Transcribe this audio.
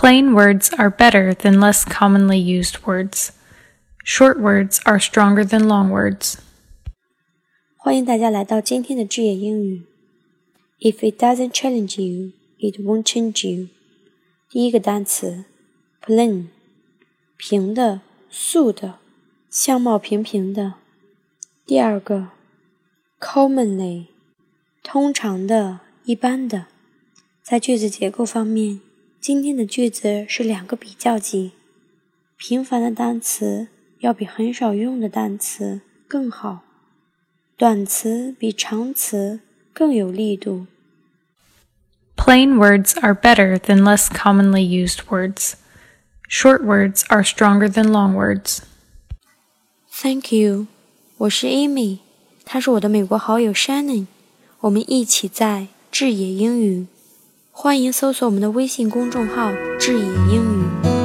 Plain words are better than less commonly used words. Short words are stronger than long words. 欢迎大家来到今天的智野英语。If it doesn't challenge you, it won't change you。第一个单词，plain，平的、素的、相貌平平的。第二个，commonly，通常的、一般的。在句子结构方面， 今天的句子是两个比较级，频繁的单词要比很少用的单词更好。短词比长词更有力度。Plain words are better than less commonly used words. Short words are stronger than long words. Thank you，我是 Amy，她是我的美国好友 Shannon，我们一起在智野英语。欢迎搜索我们的微信公众号“智野英语”。